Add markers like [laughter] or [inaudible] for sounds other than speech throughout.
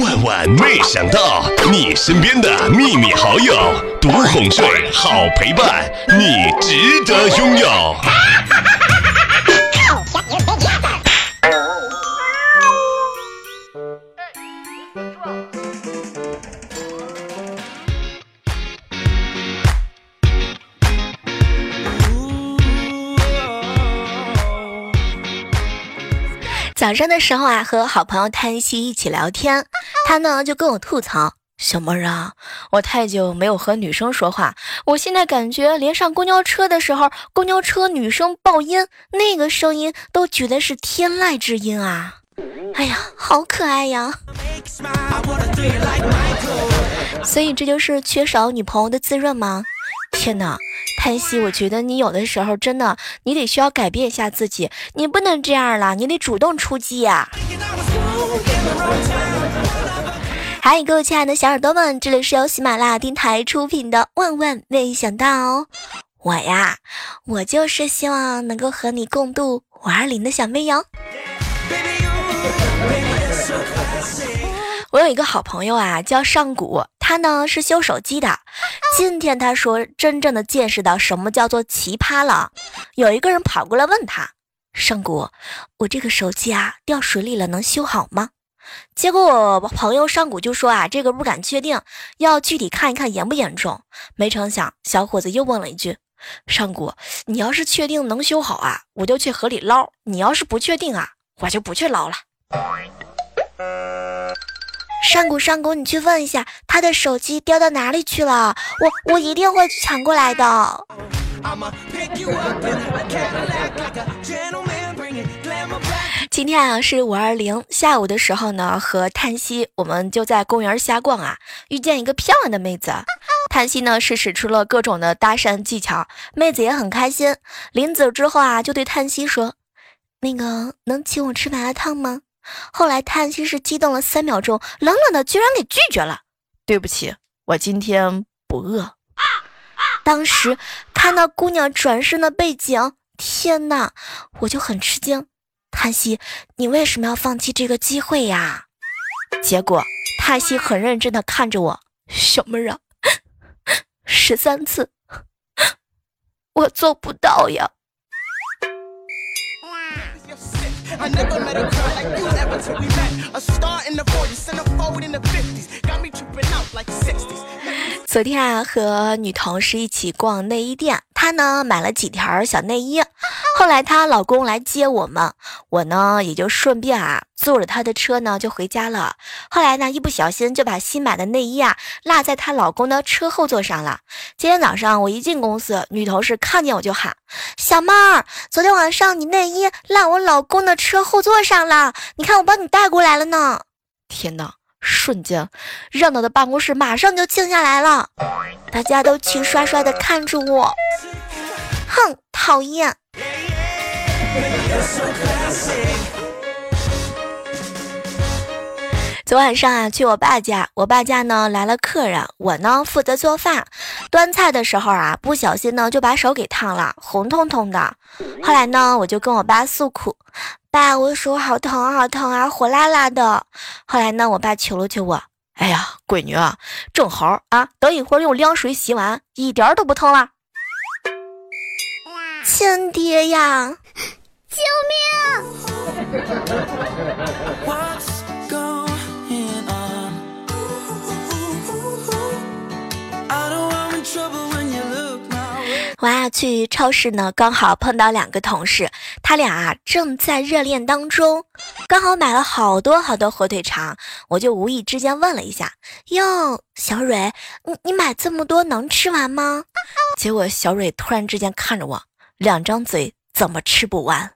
万万没想到，你身边的秘密好友，独哄睡，好陪伴，你值得拥有。早上的时候啊，和好朋友叹息一起聊天，他呢就跟我吐槽：“小妹儿啊，我太久没有和女生说话，我现在感觉连上公交车的时候，公交车女生爆音，那个声音都觉得是天籁之音啊！哎呀，好可爱呀！所以这就是缺少女朋友的滋润吗？天哪！”叹息，我觉得你有的时候真的，你得需要改变一下自己，你不能这样了，你得主动出击呀！嗨，各位亲爱的小耳朵们，这里是由喜马拉雅电台出品的《万万没想到》，我呀，我就是希望能够和你共度五二零的小妹哟。我有一个好朋友啊，叫上古，他呢是修手机的。今天他说，真正的见识到什么叫做奇葩了。有一个人跑过来问他：“上古，我这个手机啊掉水里了，能修好吗？”结果我朋友上古就说：“啊，这个不敢确定，要具体看一看严不严重。”没成想，小伙子又问了一句：“上古，你要是确定能修好啊，我就去河里捞；你要是不确定啊，我就不去捞了。”上古上古，你去问一下他的手机掉到哪里去了，我我一定会抢过来的。今天啊是五二零下午的时候呢，和叹息我们就在公园瞎逛啊，遇见一个漂亮的妹子，[laughs] 叹息呢是使出了各种的搭讪技巧，妹子也很开心。临走之后啊，就对叹息说：“那个能请我吃麻辣烫吗？”后来叹息是激动了三秒钟，冷冷的居然给拒绝了。对不起，我今天不饿。[laughs] 当时看到姑娘转身的背景，天哪，我就很吃惊。叹息，你为什么要放弃这个机会呀？结果叹息很认真的看着我，小妹儿啊，十三次，我做不到呀。昨天啊，和女同事一起逛内衣店，她呢买了几条小内衣。后来她老公来接我们，我呢也就顺便啊坐着她的车呢就回家了。后来呢一不小心就把新买的内衣啊落在她老公的车后座上了。今天早上我一进公司，女同事看见我就喊：“小妹儿，昨天晚上你内衣落我老公的车后座上了，你看我帮你带过来了呢。”天哪！瞬间，热闹的办公室马上就静下来了，大家都齐刷刷的看着我，哼，讨厌。昨晚上啊，去我爸家，我爸家呢来了客人，我呢负责做饭，端菜的时候啊，不小心呢就把手给烫了，红彤彤的。后来呢，我就跟我爸诉苦，爸，我手好疼好疼啊，火辣辣的。后来呢，我爸求了求我，哎呀，闺女啊，正好啊，等一会儿用凉水洗完，一点都不疼了。亲爹呀，救命！我呀去超市呢，刚好碰到两个同事，他俩啊正在热恋当中，刚好买了好多好多火腿肠，我就无意之间问了一下：“哟，小蕊，你你买这么多能吃完吗？”结果小蕊突然之间看着我，两张嘴怎么吃不完？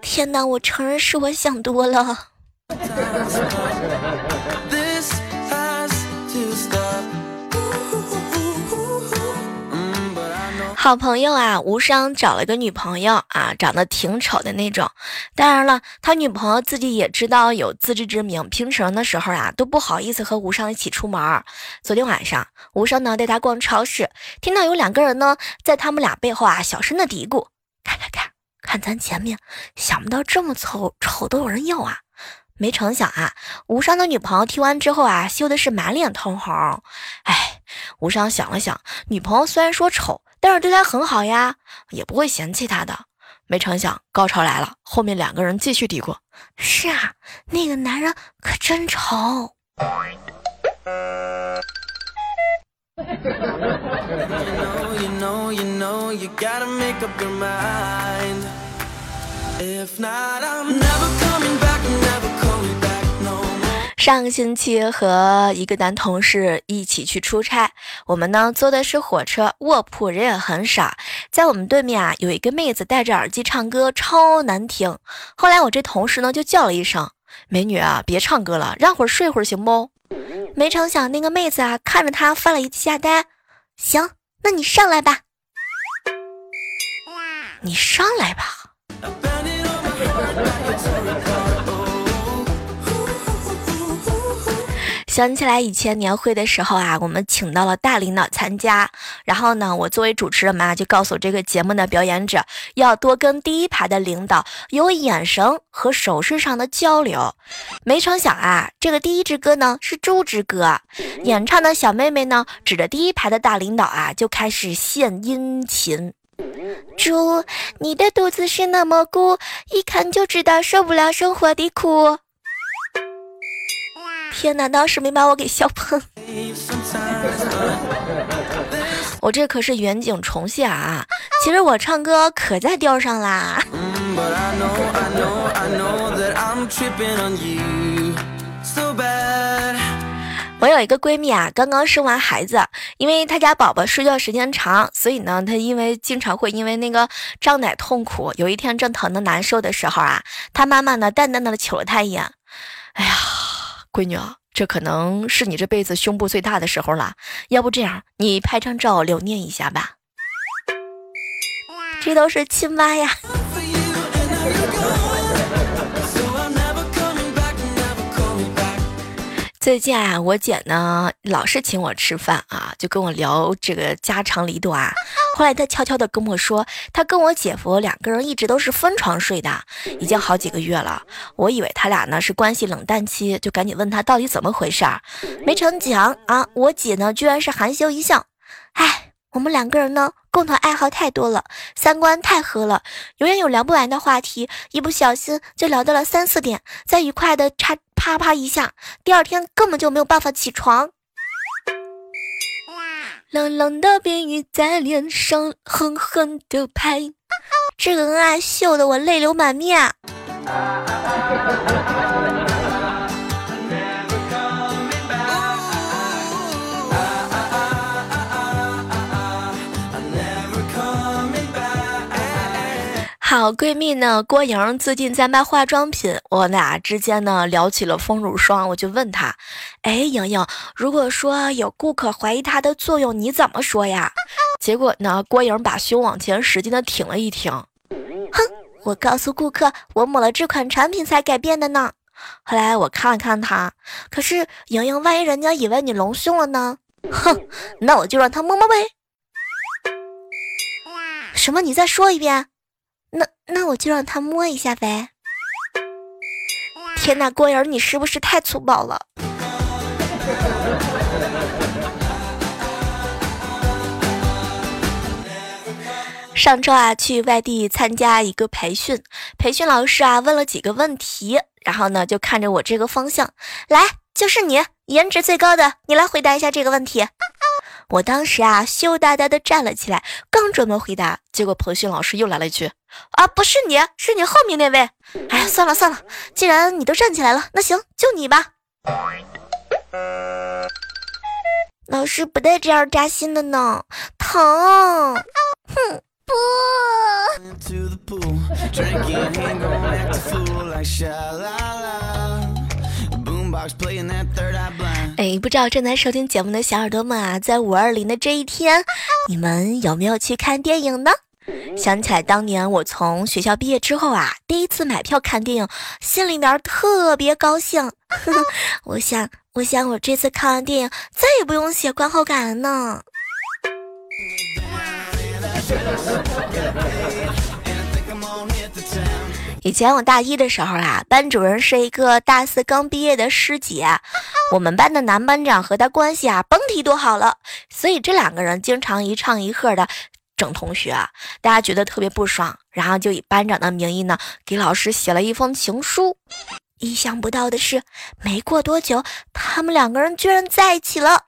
天哪，我承认是我想多了。好朋友啊，无伤找了个女朋友啊，长得挺丑的那种。当然了，他女朋友自己也知道有自知之明，平常的时候啊都不好意思和无伤一起出门。昨天晚上，无伤呢带他逛超市，听到有两个人呢在他们俩背后啊小声的嘀咕：“看看看，看咱前面，想不到这么丑丑都有人要啊！”没成想啊，无伤的女朋友听完之后啊，羞的是满脸通红。哎，无伤想了想，女朋友虽然说丑，但是对他很好呀，也不会嫌弃他的。没成想，高潮来了，后面两个人继续嘀咕：“是啊，那个男人可真丑。”上个星期和一个男同事一起去出差，我们呢坐的是火车，卧铺人也很少。在我们对面啊有一个妹子戴着耳机唱歌，超难听。后来我这同事呢就叫了一声：“美女啊，别唱歌了，让会儿睡会儿行不？”没成想那个妹子啊看着他发了一下呆，行，那你上来吧，你上来吧。想起来以前年会的时候啊，我们请到了大领导参加，然后呢，我作为主持人嘛，就告诉这个节目的表演者，要多跟第一排的领导有眼神和手势上的交流。没成想啊，这个第一支歌呢是猪之歌，演唱的小妹妹呢指着第一排的大领导啊，就开始献殷勤。猪，你的肚子是那么鼓，一看就知道受不了生活的苦。天哪，当时没把我给笑喷。我这可是远景重现啊！其实我唱歌可在调上啦。我有一个闺蜜啊，刚刚生完孩子，因为她家宝宝睡觉时间长，所以呢，她因为经常会因为那个胀奶痛苦。有一天正疼的难受的时候啊，她妈妈呢淡淡的瞅了她一眼，哎呀。闺女啊，这可能是你这辈子胸部最大的时候了。要不这样，你拍张照留念一下吧。这都是亲妈呀。[laughs] 最近啊，我姐呢老是请我吃饭啊，就跟我聊这个家长里短。后来她悄悄的跟我说，她跟我姐夫两个人一直都是分床睡的，已经好几个月了。我以为他俩呢是关系冷淡期，就赶紧问他到底怎么回事儿。没成想啊，我姐呢居然是含羞一笑，唉，我们两个人呢共同爱好太多了，三观太合了，永远有聊不完的话题，一不小心就聊到了三四点，再愉快的插。啪啪一下，第二天根本就没有办法起床。冷冷的冰雨在脸上狠狠的拍，这个恩爱秀的我泪流满面。[laughs] 好闺蜜呢，郭莹最近在卖化妆品，我俩之间呢聊起了丰乳霜，我就问她，哎，莹莹，如果说有顾客怀疑它的作用，你怎么说呀？结果呢，郭莹把胸往前使劲的挺了一挺，哼，我告诉顾客，我抹了这款产品才改变的呢。后来我看了看她，可是莹莹，万一人家以为你隆胸了呢？哼，那我就让他摸摸呗。什么？你再说一遍。那那我就让他摸一下呗！天哪，郭儿，你是不是太粗暴了？上周啊，去外地参加一个培训，培训老师啊问了几个问题，然后呢就看着我这个方向，来，就是你，颜值最高的，你来回答一下这个问题。我当时啊羞答答的站了起来，刚准备回答，结果培训老师又来了一句。啊，不是你，是你后面那位。哎呀，算了算了，既然你都站起来了，那行，就你吧。老师不带这样扎心的呢，疼。哼，不。哎，不知道正在收听节目的小耳朵们啊，在五二零的这一天，你们有没有去看电影呢？想起来当年我从学校毕业之后啊，第一次买票看电影，心里面特别高兴。[laughs] 我想，我想我这次看完电影再也不用写观后感了呢。以前我大一的时候啊，班主任是一个大四刚毕业的师姐，[laughs] 我们班的男班长和他关系啊，甭提多好了，所以这两个人经常一唱一和的整同学，大家觉得特别不爽，然后就以班长的名义呢，给老师写了一封情书。意想不到的是，没过多久，他们两个人居然在一起了。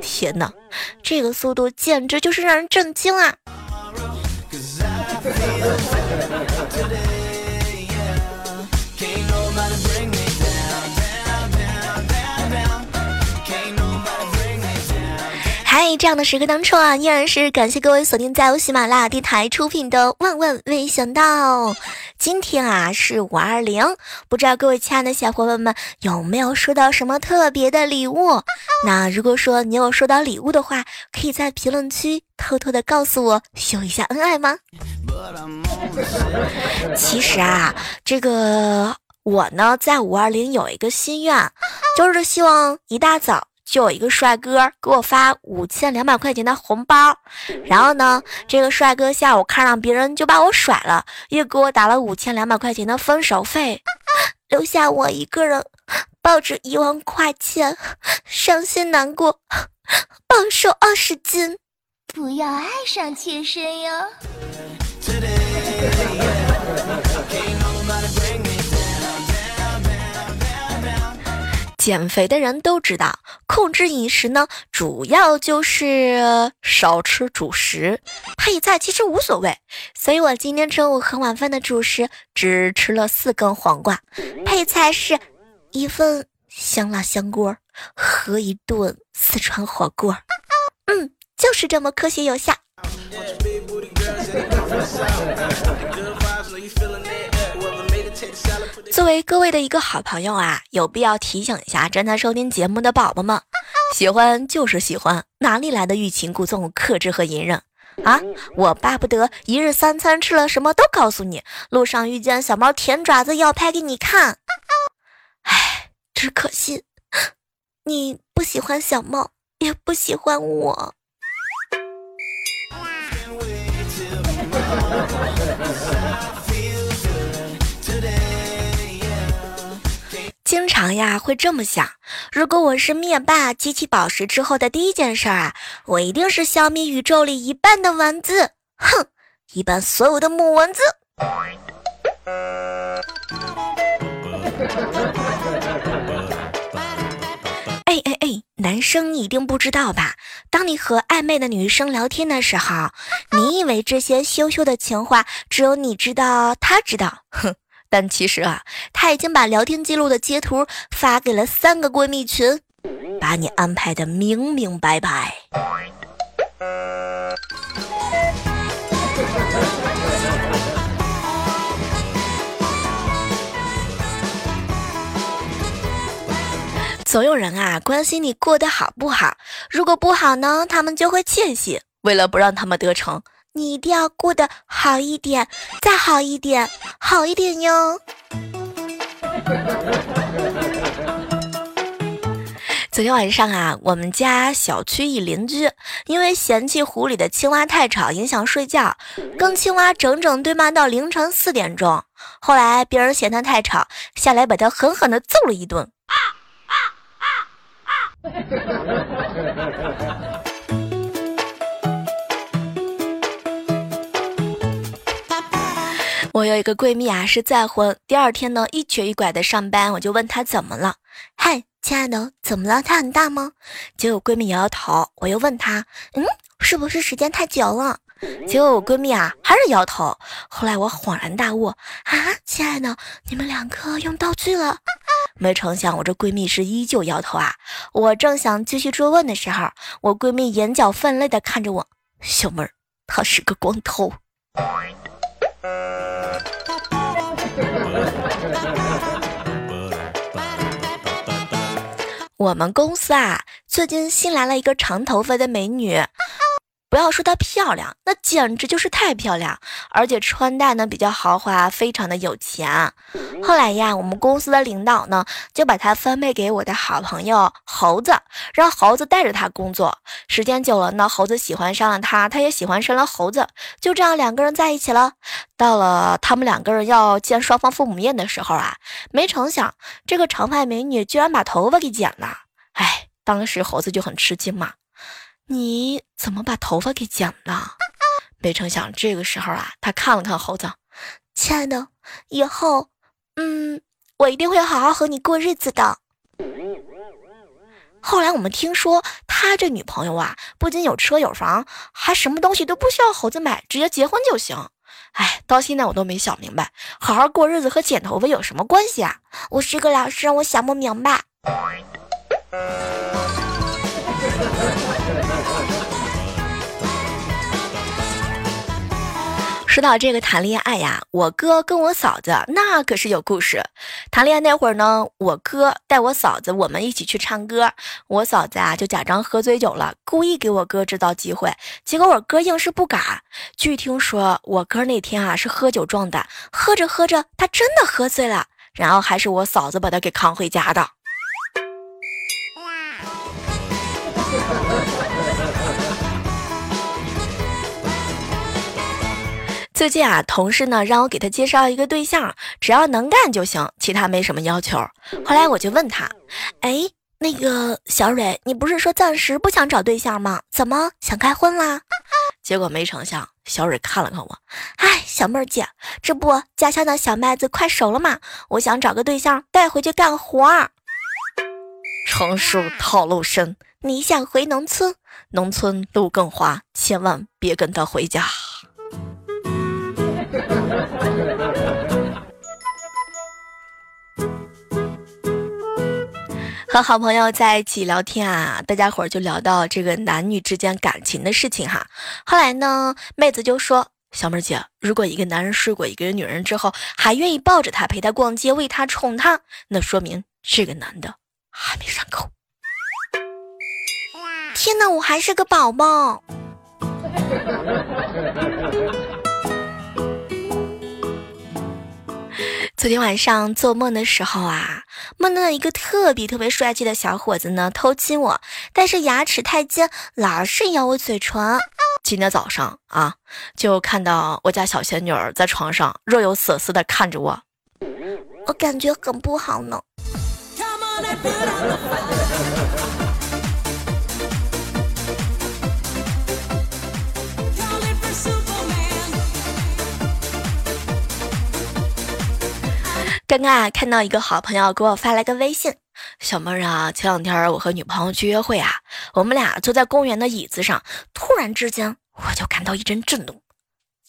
天哪，这个速度简直就是让人震惊啊！[laughs] 嗨，这样的时刻当中啊，依然是感谢各位锁定在由喜马拉雅电台出品的《万万没想到》。今天啊是五二零，不知道各位亲爱的小伙伴们有没有收到什么特别的礼物？那如果说你有收到礼物的话，可以在评论区偷偷的告诉我，秀一下恩爱吗？其实啊，这个我呢在五二零有一个心愿，就是希望一大早。就有一个帅哥给我发五千两百块钱的红包，然后呢，这个帅哥下午看上别人就把我甩了，又给我打了五千两百块钱的分手费，[laughs] 留下我一个人抱着一万块钱，伤心难过，[laughs] 暴瘦二十斤，不要爱上妾身哟。减肥的人都知道，控制饮食呢，主要就是少吃主食，配菜其实无所谓。所以我今天中午和晚饭的主食只吃了四根黄瓜，配菜是一份香辣香锅和一顿四川火锅。嗯，就是这么科学有效。[laughs] [laughs] 作为各位的一个好朋友啊，有必要提醒一下正在收听节目的宝宝们：喜欢就是喜欢，哪里来的欲擒故纵、克制和隐忍啊？我巴不得一日三餐吃了什么都告诉你，路上遇见小猫舔爪子要拍给你看。唉，只可惜你不喜欢小猫，也不喜欢我。经常呀会这么想，如果我是灭霸集齐宝石之后的第一件事啊，我一定是消灭宇宙里一半的蚊子，哼，一半所有的母蚊子。哎哎哎，男生你一定不知道吧？当你和暧昧的女生聊天的时候，你以为这些羞羞的情话只有你知道，他知道，哼。但其实啊，他已经把聊天记录的截图发给了三个闺蜜群，把你安排的明明白白。总有人啊关心你过得好不好，如果不好呢，他们就会窃喜。为了不让他们得逞。你一定要过得好一点，再好一点，好一点哟。[laughs] 昨天晚上啊，我们家小区一邻居因为嫌弃湖里的青蛙太吵，影响睡觉，跟青蛙整整对骂到凌晨四点钟。后来别人嫌他太吵，下来把他狠狠的揍了一顿。[laughs] 我有一个闺蜜啊，是再婚。第二天呢，一瘸一拐的上班，我就问她怎么了。嗨，亲爱的，怎么了？她很大吗？结果闺蜜摇摇头。我又问她，嗯，是不是时间太久了？结果我闺蜜啊，还是摇头。后来我恍然大悟，啊，亲爱的，你们两个用道具了。没成想，我这闺蜜是依旧摇头啊。我正想继续追问的时候，我闺蜜眼角泛泪的看着我，小妹儿，他是个光头。我们公司啊，最近新来了一个长头发的美女，不要说她漂亮，那简直就是太漂亮，而且穿戴呢比较豪华，非常的有钱。后来呀，我们公司的领导呢就把她分配给我的好朋友猴子，让猴子带着她工作。时间久了呢，猴子喜欢上了她，她也喜欢上了猴子，就这样两个人在一起了。到了他们两个人要见双方父母面的时候啊，没成想这个长发美女居然把头发给剪了。哎，当时猴子就很吃惊嘛。你怎么把头发给剪了？没成想这个时候啊，他看了看猴子，亲爱的，以后，嗯，我一定会好好和你过日子的。后来我们听说他这女朋友啊，不仅有车有房，还什么东西都不需要猴子买，直接结婚就行。哎，到现在我都没想明白，好好过日子和剪头发有什么关系啊？我是个老师，我想不明白。说到这个谈恋爱呀，我哥跟我嫂子那可是有故事。谈恋爱那会儿呢，我哥带我嫂子，我们一起去唱歌。我嫂子啊就假装喝醉酒了，故意给我哥制造机会。结果我哥硬是不敢。据听说，我哥那天啊是喝酒壮胆，喝着喝着他真的喝醉了，然后还是我嫂子把他给扛回家的。最近啊，同事呢让我给他介绍一个对象，只要能干就行，其他没什么要求。后来我就问他，哎，那个小蕊，你不是说暂时不想找对象吗？怎么想开荤啦？结果没成想，小蕊看了看我，哎，小妹儿姐，这不家乡的小麦子快熟了吗？我想找个对象带回去干活。成熟套路深，你想回农村，农村路更滑，千万别跟他回家。和好朋友在一起聊天啊，大家伙儿就聊到这个男女之间感情的事情哈。后来呢，妹子就说：“小妹姐，如果一个男人睡过一个女人之后，还愿意抱着她陪她逛街，为她宠她，那说明这个男的还没上钩。”天哪，我还是个宝宝。昨天晚上做梦的时候啊，梦到了一个特别特别帅气的小伙子呢，偷亲我，但是牙齿太尖，老是咬我嘴唇。今天早上啊，就看到我家小仙女儿在床上若有所思的看着我，我感觉很不好呢。刚刚啊，看到一个好朋友给我发来个微信，小妹儿啊，前两天我和女朋友去约会啊，我们俩坐在公园的椅子上，突然之间我就感到一阵震动。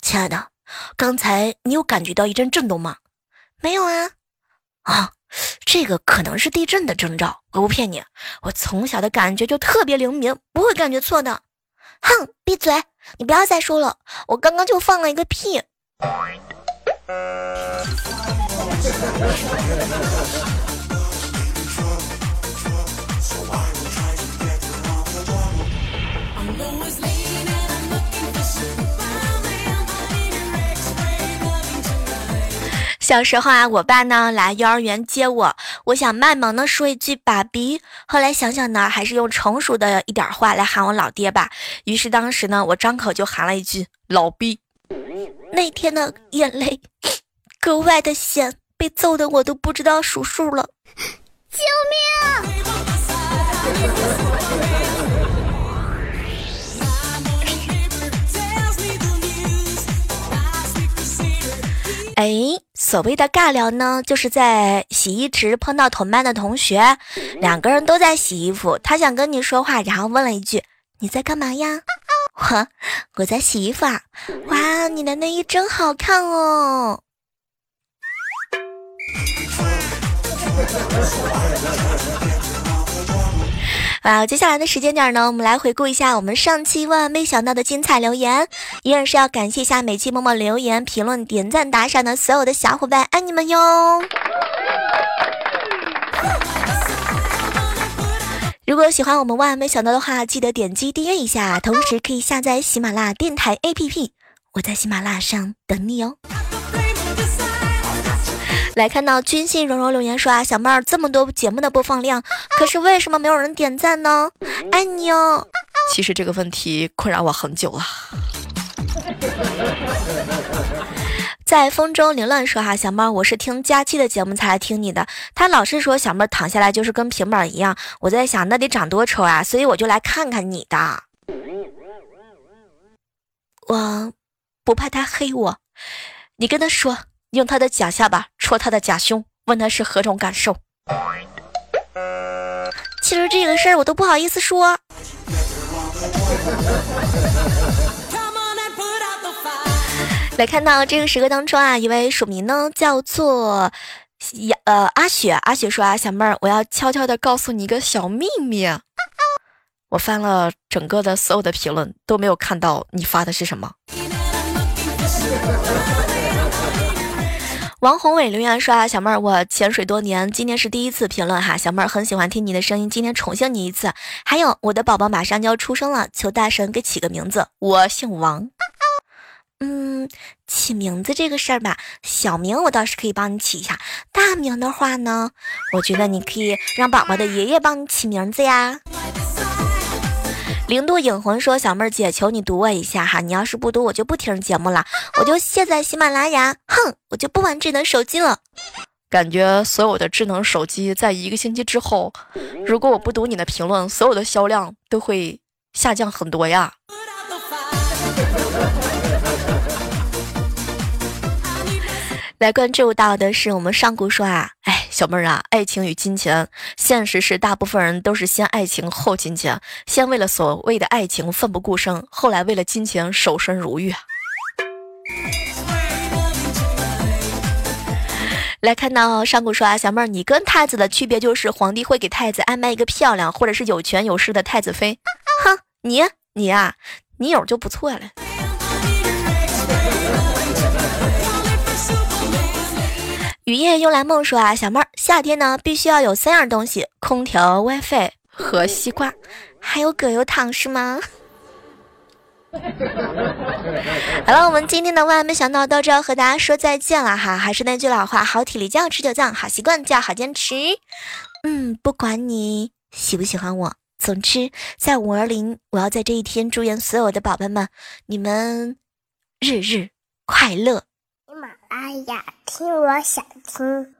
亲爱的，刚才你有感觉到一阵震动吗？没有啊。啊，这个可能是地震的征兆。我不骗你，我从小的感觉就特别灵敏，不会感觉错的。哼，闭嘴！你不要再说了，我刚刚就放了一个屁。小时候啊，我爸呢来幼儿园接我，我想卖萌的说一句“爸比”，后来想想呢，还是用成熟的一点话来喊我老爹吧。于是当时呢，我张口就喊了一句“老逼”。那天的眼泪格外的险。被揍的我都不知道数数了，救命！哎，所谓的尬聊呢，就是在洗衣池碰到同班的同学，两个人都在洗衣服，他想跟你说话，然后问了一句：“你在干嘛呀？” [laughs] 我我在洗衣服啊！哇，你的内衣真好看哦！[laughs] 好，接下来的时间点呢，我们来回顾一下我们上期万万没想到的精彩留言。依然是要感谢一下每期默默留言、评论、点赞、打赏的所有的小伙伴，爱你们哟！如果喜欢我们万万没想到的话，记得点击订阅一下，同时可以下载喜马拉雅电台 APP，我在喜马拉雅上等你哦。来看到军信柔柔留言说啊，小妹儿这么多节目的播放量，可是为什么没有人点赞呢？爱你哦。其实这个问题困扰我很久了。[laughs] 在风中凌乱说哈，小妹儿，我是听佳期的节目才来听你的。他老是说小妹儿躺下来就是跟平板一样，我在想那得长多丑啊，所以我就来看看你的。我不怕他黑我，你跟他说，用他的假下巴戳他的假胸，问他是何种感受。其实这个事儿我都不好意思说。来看到这个时刻当中啊，一位署名呢叫做呀呃阿雪，阿雪说啊，小妹儿，我要悄悄的告诉你一个小秘密。我翻了整个的所有的评论，都没有看到你发的是什么。王宏伟留言说啊，小妹儿，我潜水多年，今天是第一次评论哈，小妹儿很喜欢听你的声音，今天宠幸你一次。还有我的宝宝马上就要出生了，求大神给起个名字，我姓王。嗯，起名字这个事儿吧，小名我倒是可以帮你起一下。大名的话呢，我觉得你可以让宝宝的爷爷帮你起名字呀。零度影魂说：“小妹儿姐，求你读我一下哈，你要是不读，我就不听节目了，[laughs] 我就卸载喜马拉雅，哼，我就不玩智能手机了。感觉所有的智能手机在一个星期之后，如果我不读你的评论，所有的销量都会下降很多呀。”来关注到的是我们上古说啊，哎，小妹儿啊，爱情与金钱，现实是大部分人都是先爱情后金钱，先为了所谓的爱情奋不顾身，后来为了金钱守身如玉。来看到上古说啊，小妹儿，你跟太子的区别就是皇帝会给太子安排一个漂亮或者是有权有势的太子妃。哼，你你呀，你有就不错了。雨夜幽兰梦说啊，小妹儿，夏天呢必须要有三样东西：空调、WiFi 和西瓜，还有葛优躺是吗？[laughs] 好了，我们今天的万万没想到到这要和大家说再见了哈。还是那句老话，好体力就要持久战，好习惯就要好坚持。嗯，不管你喜不喜欢我，总之在五二零，我要在这一天祝愿所有的宝贝们，你们日日快乐。哎呀，听我想听。